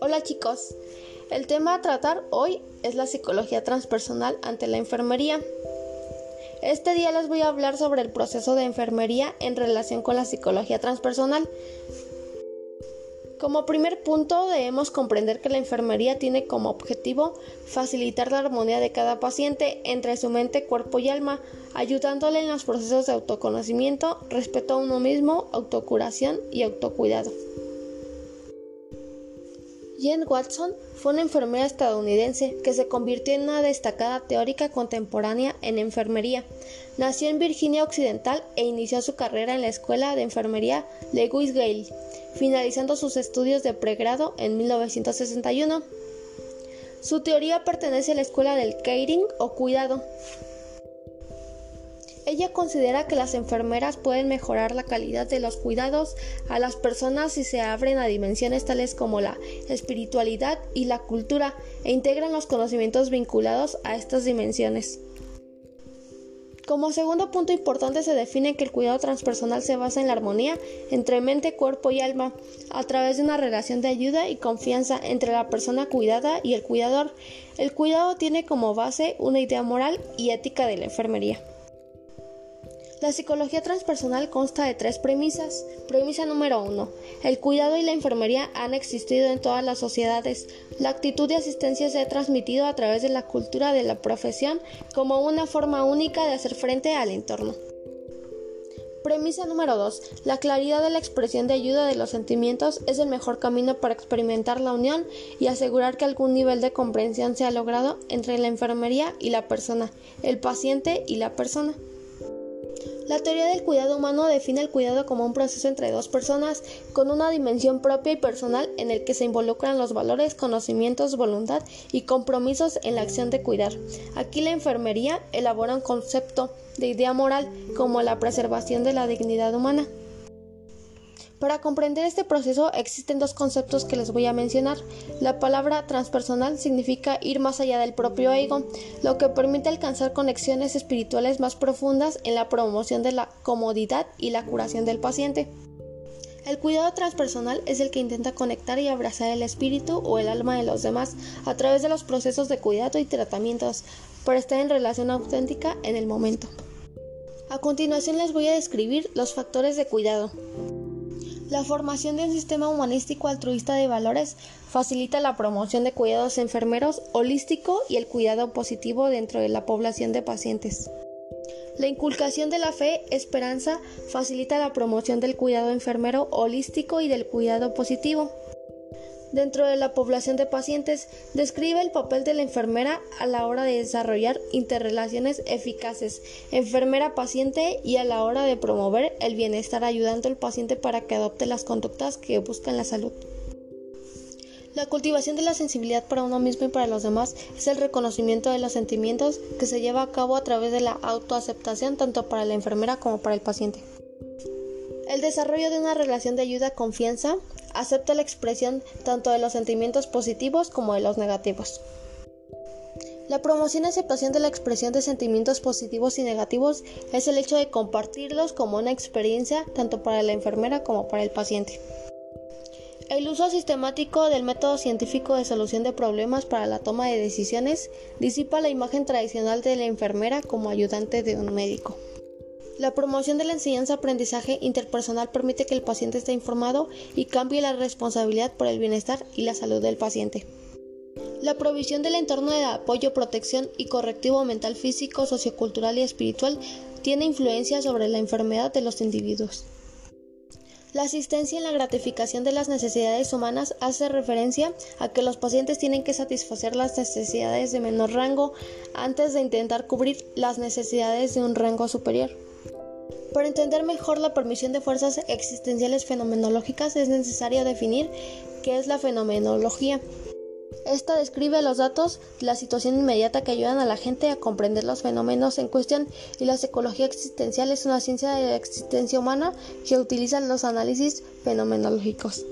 Hola chicos, el tema a tratar hoy es la psicología transpersonal ante la enfermería. Este día les voy a hablar sobre el proceso de enfermería en relación con la psicología transpersonal. Como primer punto debemos comprender que la enfermería tiene como objetivo facilitar la armonía de cada paciente entre su mente, cuerpo y alma, ayudándole en los procesos de autoconocimiento, respeto a uno mismo, autocuración y autocuidado. Jane Watson fue una enfermera estadounidense que se convirtió en una destacada teórica contemporánea en enfermería. Nació en Virginia Occidental e inició su carrera en la Escuela de Enfermería Lewis Gale, finalizando sus estudios de pregrado en 1961. Su teoría pertenece a la escuela del caring o cuidado. Ella considera que las enfermeras pueden mejorar la calidad de los cuidados a las personas si se abren a dimensiones tales como la espiritualidad y la cultura e integran los conocimientos vinculados a estas dimensiones. Como segundo punto importante se define que el cuidado transpersonal se basa en la armonía entre mente, cuerpo y alma, a través de una relación de ayuda y confianza entre la persona cuidada y el cuidador. El cuidado tiene como base una idea moral y ética de la enfermería. La psicología transpersonal consta de tres premisas. Premisa número uno. El cuidado y la enfermería han existido en todas las sociedades. La actitud de asistencia se ha transmitido a través de la cultura de la profesión como una forma única de hacer frente al entorno. Premisa número 2. La claridad de la expresión de ayuda de los sentimientos es el mejor camino para experimentar la unión y asegurar que algún nivel de comprensión sea logrado entre la enfermería y la persona, el paciente y la persona. La teoría del cuidado humano define el cuidado como un proceso entre dos personas con una dimensión propia y personal en el que se involucran los valores, conocimientos, voluntad y compromisos en la acción de cuidar. Aquí la enfermería elabora un concepto de idea moral como la preservación de la dignidad humana. Para comprender este proceso existen dos conceptos que les voy a mencionar. La palabra transpersonal significa ir más allá del propio ego, lo que permite alcanzar conexiones espirituales más profundas en la promoción de la comodidad y la curación del paciente. El cuidado transpersonal es el que intenta conectar y abrazar el espíritu o el alma de los demás a través de los procesos de cuidado y tratamientos para estar en relación auténtica en el momento. A continuación les voy a describir los factores de cuidado. La formación de un sistema humanístico altruista de valores facilita la promoción de cuidados enfermeros holístico y el cuidado positivo dentro de la población de pacientes. La inculcación de la fe, esperanza, facilita la promoción del cuidado enfermero holístico y del cuidado positivo dentro de la población de pacientes, describe el papel de la enfermera a la hora de desarrollar interrelaciones eficaces enfermera-paciente y a la hora de promover el bienestar ayudando al paciente para que adopte las conductas que buscan la salud. La cultivación de la sensibilidad para uno mismo y para los demás es el reconocimiento de los sentimientos que se lleva a cabo a través de la autoaceptación tanto para la enfermera como para el paciente. El desarrollo de una relación de ayuda confianza acepta la expresión tanto de los sentimientos positivos como de los negativos. La promoción y aceptación de la expresión de sentimientos positivos y negativos es el hecho de compartirlos como una experiencia tanto para la enfermera como para el paciente. El uso sistemático del método científico de solución de problemas para la toma de decisiones disipa la imagen tradicional de la enfermera como ayudante de un médico. La promoción de la enseñanza-aprendizaje interpersonal permite que el paciente esté informado y cambie la responsabilidad por el bienestar y la salud del paciente. La provisión del entorno de apoyo, protección y correctivo mental, físico, sociocultural y espiritual tiene influencia sobre la enfermedad de los individuos. La asistencia en la gratificación de las necesidades humanas hace referencia a que los pacientes tienen que satisfacer las necesidades de menor rango antes de intentar cubrir las necesidades de un rango superior. Para entender mejor la permisión de fuerzas existenciales fenomenológicas es necesario definir qué es la fenomenología. Esta describe los datos de la situación inmediata que ayudan a la gente a comprender los fenómenos en cuestión y la psicología existencial es una ciencia de la existencia humana que utiliza los análisis fenomenológicos.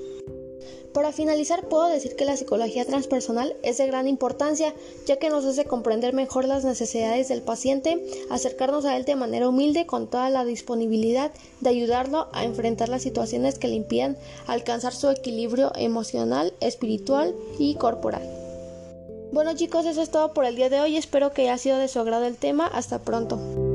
Para finalizar, puedo decir que la psicología transpersonal es de gran importancia, ya que nos hace comprender mejor las necesidades del paciente, acercarnos a él de manera humilde con toda la disponibilidad de ayudarlo a enfrentar las situaciones que le impidan alcanzar su equilibrio emocional, espiritual y corporal. Bueno chicos, eso es todo por el día de hoy, espero que haya sido de su agrado el tema, hasta pronto.